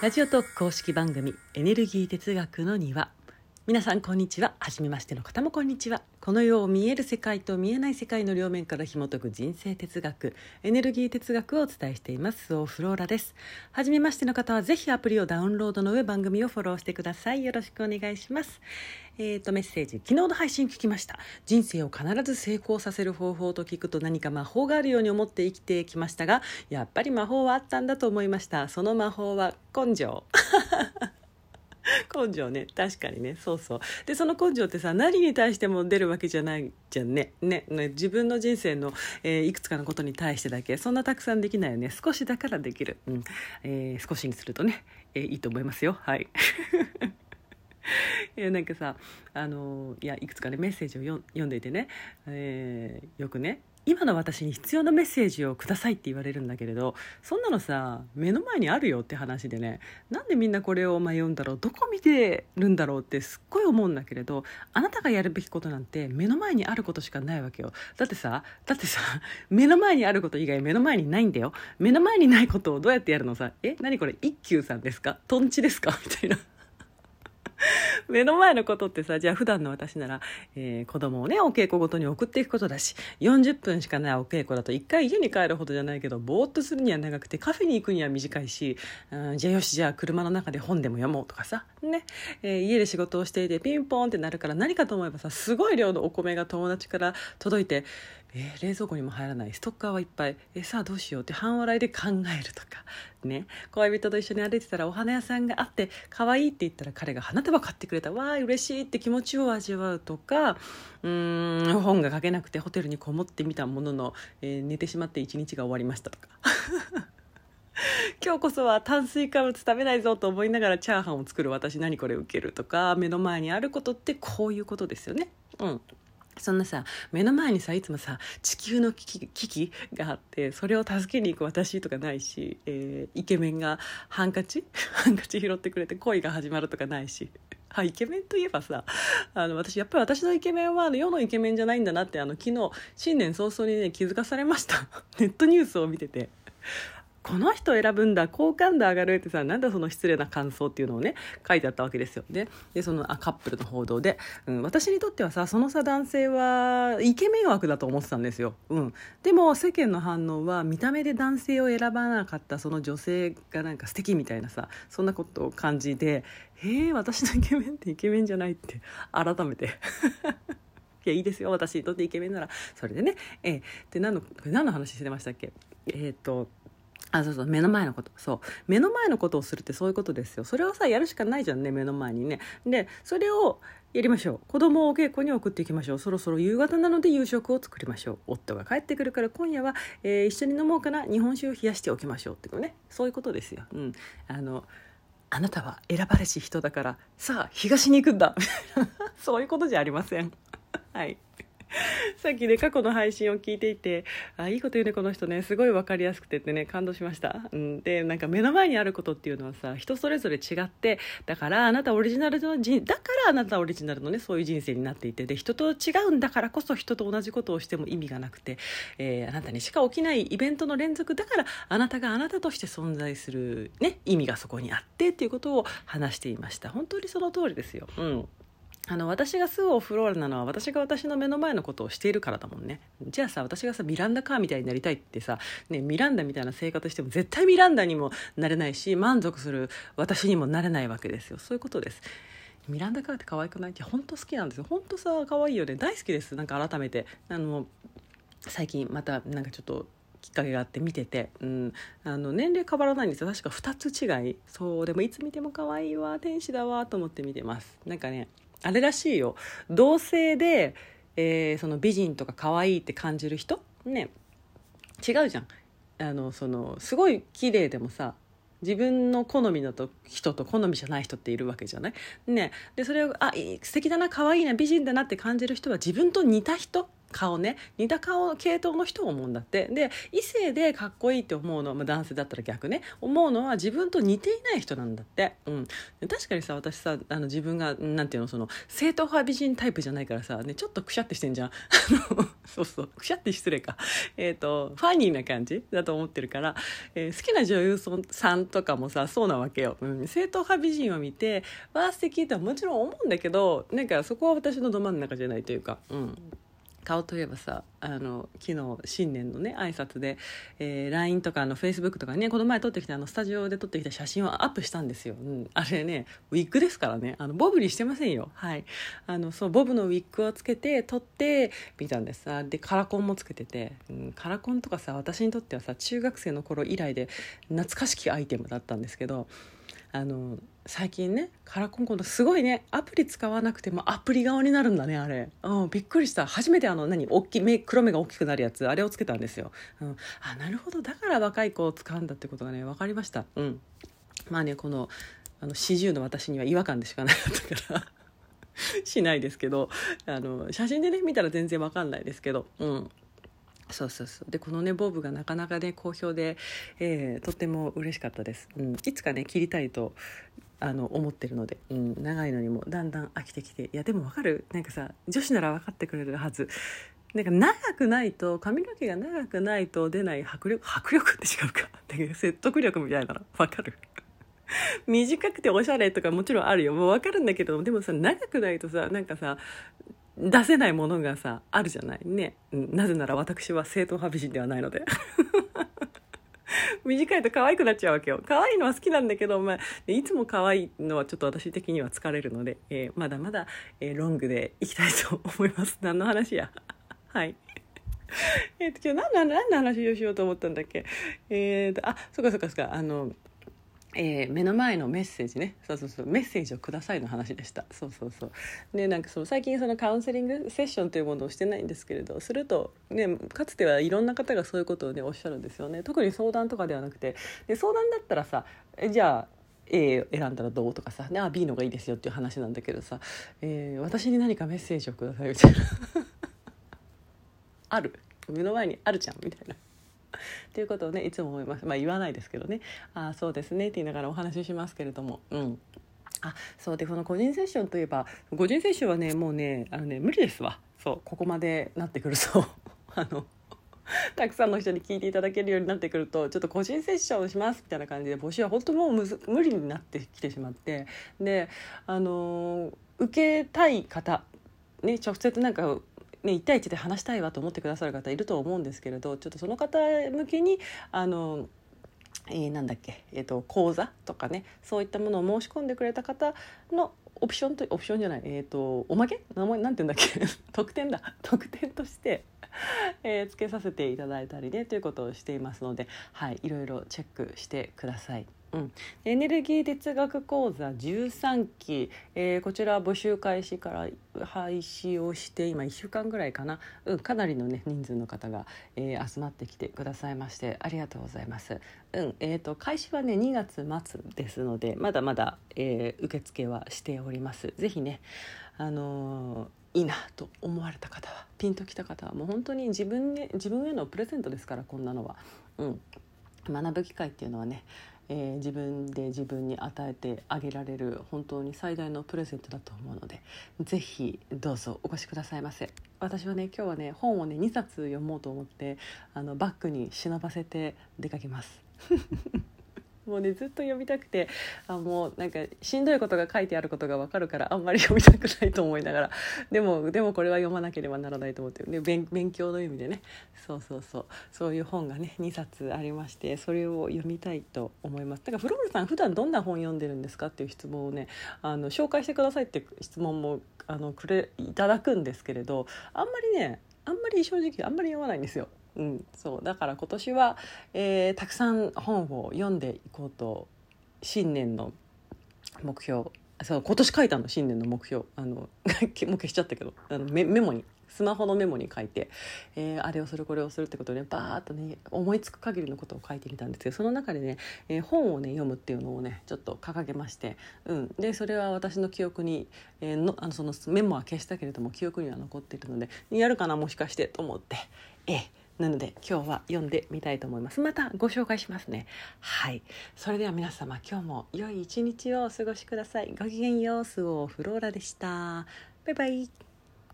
ラジオトーク公式番組エネルギー哲学の庭。皆さんこんにちは。初めましての方もこんにちは。この世を見える世界と見えない世界の両面から紐解く人生哲学エネルギー哲学をお伝えしています。オフローラです。初めましての方はぜひアプリをダウンロードの上番組をフォローしてください。よろしくお願いします。えーと、メッセージ。昨日の配信聞きました。人生を必ず成功させる方法と聞くと何か魔法があるように思って生きてきましたがやっぱり魔法はあったんだと思いました。その魔法は根性。根性ね。確かにね。そうそう。でその根性ってさ何に対しても出るわけじゃないじゃんね。ね。ね自分の人生の、えー、いくつかのことに対してだけ。そんなたくさんできないよね。少しだからできる、うん。えー、少しにするとね、えー、いいと思いますよ。はい。い やなんかさあのいやいくつかねメッセージを読んでいてね、えー、よくね今の私に必要なメッセージをくださいって言われるんだけれどそんなのさ目の前にあるよって話でね。なんでみんなこれを迷うんだろうどこ見てるんだろうってすっごい思うんだけれどあなたがやるべきことなんて目の前にあることしかないわけよ。だってさだってさ目の前にあること以外目の前にないんだよ。目の前にないことをどうやってやるのさ？え何これ？一休さんですか？とんちですか？みたいな。目の前のことってさじゃあ普段の私なら、えー、子供をねお稽古ごとに送っていくことだし40分しかないお稽古だと1回家に帰るほどじゃないけどぼーっとするには長くてカフェに行くには短いし、うん、じゃあよしじゃあ車の中で本でも読もうとかさ、ね。えー、家で仕事をしていてピンポンってなるから何かと思えばさすごい量のお米が友達から届いてえー、冷蔵庫にも入らないストッカーはいっぱい、えー、さあどうしようって半笑いで考えるとか。ね。恋人と一緒に歩いてたらお花屋さんがあって可愛いって言ったら彼が花束買ってくれた。わー嬉しいって気持ちを味わうとか。うん本が書けなくてホテルにこもってみたものの、えー、寝てしまって一日が終わりましたとか。今日こそは炭水化物食べないぞと思いながらチャーハンを作る私何これ受けるとか。目の前にあることってこういうことですよね。うん。そんなさ目の前にさいつもさ地球の危機があってそれを助けに行く私とかないし、えー、イケメンがハンカチ？ハンカチ拾ってくれて恋が始まるとかないし。あイケメンといえばさあの私やっぱり私のイケメンは世のイケメンじゃないんだなってあの昨日新年早々にね気づかされました。ネットニュースを見てて。この人選ぶんだ好感度上がるってさなんだその失礼な感想っていうのをね書いてあったわけですよででそのあカップルの報道で、うん、私にとってはさそのさ男性はイケメン枠だと思ってたんですよ、うん、でも世間の反応は見た目で男性を選ばなかったその女性がなんか素敵みたいなさそんなことを感じでへえ私のイケメンってイケメンじゃないって改めて。いやいいですよ私にとってイケメンなら。それでねえー、で何の何の話してましたっけ？えっ、とあそうそう目の前のこと。そう。目の前のことをするってそういうことですよ。それをさやるしかないじゃんね目の前にね。でそれをやりましょう。子供を稽古に送っていきましょう。そろそろ夕方なので夕食を作りましょう。夫が帰ってくるから今夜は、えー、一緒に飲もうかな。日本酒を冷やしておきましょうっていうね。そういうことですよ、うん、あのあなたは選ばれし人だからさあ東に行くんだ。そういうことじゃありません。はい。さっきね過去の配信を聞いていてあいいこと言うねこの人ねすごい分かりやすくてってね感動しました、うん、でなんか目の前にあることっていうのはさ人それぞれ違ってだからあなたオリジナルの人だからあなたオリジナルのねそういう人生になっていてで人と違うんだからこそ人と同じことをしても意味がなくて、えー、あなたにしか起きないイベントの連続だからあなたがあなたとして存在する、ね、意味がそこにあってっていうことを話していました。本当にその通りですよ。うん。あの私がすぐオフローラなのは私が私の目の前のことをしているからだもんね。じゃあさ私がさミランダカーみたいになりたいってさ、ね、ミランダみたいな生活しても絶対ミランダにもなれないし満足する私にもなれないわけですよ。そういうことです。ミランダカーって可愛くない？って本当好きなんですよ。本当さ可愛いよね。大好きです。なんか改めて。あの最近またなんかちょっときっかけがあって見てて、うん、あの年齢変わらないんですよ。確か2つ違い。そうでもいつ見ても可愛いわ天使だわと思って見てます。なんかねあれらしいよ。同性で、えー、その美人とか可愛いって感じる人？ね。違うじゃん。あのそのすごい綺麗でもさ自分の好みのと人と好みじゃない人っているわけじゃない？ね。でそれをあ素敵だな可愛いな美人だなって感じる人は自分と似た人？顔ね。似た顔系統の人を思うんだって。で異性でかっこいいって思うのは、まあ、男性だったら逆ね。思うのは自分と似ていない人なんだって、うん、確かにさ私さあの自分がなんていうのその正統派美人タイプじゃないからさ、ね、ちょっとくしゃってしてんじゃん。そうそう。くしゃって失礼か。えっ、ー、とファニーな感じだと思ってるから、えー、好きな女優さんとかもさそうなわけよ、うん、正統派美人を見てわあ素敵ってもちろん思うんだけどなんかそこは私のど真ん中じゃないというか。うん。顔といえばさあの昨日新年のね挨拶で、えー、LINE とかの Facebook とかねこの前撮ってきたあのスタジオで撮ってきた写真をアップしたんですよ、うん、あれねウィッグですからね。あのボブにしてませんよ。はい。あのそうボブのウィッグをつけて撮ってみたんです。さでカラコンもつけてて、うん、カラコンとかさ私にとってはさ中学生の頃以来で懐かしきアイテムだったんですけどあの最近ねカラコンコンすごいねアプリ使わなくてもアプリ顔になるんだねあれ、うん、びっくりした。初めてあの何大き目黒目が大きくなるやつあれをつけたんですよ、うん、あなるほど。だから若い子を使うんだってことがね分かりました。うん。まあねこのあの40の私には違和感でしかなかったから。しないですけど。あの写真でね見たら全然わかんないですけど。うん。そうそうそう。でこのねボブがなかなかね好評で、えー、とっても嬉しかったです、うん、いつかね切りたいとあの思ってるので、うん、長いのにもだんだん飽きてきて。いやでもわかる。なんかさ女子なら分かってくれるはず。なんか長くないと髪の毛が長くないと出ない迫力迫力って違うか。説得力みたいなの。分かる。短くておしゃれとかもちろんあるよ。もう分かるんだけどでもさ長くないとさなんかさ出せないものがさあるじゃない？ね、なぜなら私は正統派美人ではないので。短いと可愛くなっちゃうわけよ。可愛いのは好きなんだけど、まあ、いつも可愛いのはちょっと私的には疲れるので、えー、まだまだ、えー、ロングでいきたいと思います。何の話や？はい。えっと今日何の何の話をしようと思ったんだっけ？えーとあそっかそっかそっか。あのえー、目の前のメッセージね。そうそうそう。メッセージをくださいの話でした。そうそうそう。でなんかその最近そのカウンセリングセッションというものをしてないんですけれどすると、ね、かつてはいろんな方がそういうことをねおっしゃるんですよね。特に相談とかではなくて。で相談だったらさえじゃあ A 選んだらどうとかさ、ね、あ B の方がいいですよっていう話なんだけどさ、えー、私に何かメッセージをくださいみたいな。ある。目の前にあるじゃんみたいな。ということをねいつも思います。まあ言わないですけどね。ああそうですね。って言いながらお話ししますけれども。うん。あそうでこの個人セッションといえば個人セッションはねもうねあのね無理ですわ。そうここまでなってくると。あのたくさんの人に聞いていただけるようになってくるとちょっと個人セッションしますみたいな感じで募集は本当もう無理になってきてしまって。であの受けたい方ね直接なんかね、1対1で話したいわと思ってくださる方いると思うんですけれどちょっとその方向けにあのえー、なんだっけ、えーと、講座とかねそういったものを申し込んでくれた方のオプションとオプションじゃない、えーと、おまけ？名前？なんて言うんだっけ？特典だ。特典として、えー、つけさせていただいたりねということをしていますので、はい、いろいろチェックしてください。うん、エネルギー哲学講座13期、えー、こちら募集開始から廃止をして今1週間ぐらいかな、うん、かなりの、ね、人数の方が、えー、集まってきてくださいましてありがとうございます。うんえーと、開始はね2月末ですのでまだまだ、えー、受付はしております。ぜひねあのー、いいなと思われた方はピンときた方はもう本当に自分,、ね、自分へのプレゼントですからこんなのは。うん、学ぶ機会っていうのはねえー、自分で自分に与えてあげられる本当に最大のプレゼントだと思うのでぜひどうぞお越しくださいませ。私はね今日はね本をね2冊読もうと思ってあのバッグに忍ばせて出かけます。もうねずっと読みたくてあもうなんかしんどいことが書いてあることが分かるからあんまり読みたくないと思いながら。でもでもこれは読まなければならないと思ってで勉勉強の意味でね。そうそうそう。そういう本がね2冊ありましてそれを読みたいと思います。だからフロールさん普段どんな本読んでるんですかっていう質問をねあの紹介してくださいって質問もあのくれいただくんですけれどあんまりねあんまり正直あんまり読まないんですよ。うん、そうだから今年は、えー、たくさん本を読んでいこうと新年の目標そう今年書いたの新年の目標。あの もう消しちゃったけどあのメメモにスマホのメモに書いて、えー、あれをするこれをするってことで、ね、バーッとね思いつく限りのことを書いてみたんですけどその中でね、えー、本をね読むっていうのをねちょっと掲げまして、うん、でそれは私の記憶に、えー、のあのそのメモは消したけれども記憶には残っているのでやるかなもしかしてと思って、えー、なので今日は読んでみたいと思います。またご紹介しますね。はい。それでは皆様今日も良い一日をお過ごしください。ごきげんようスオフローラでした。バイバイ。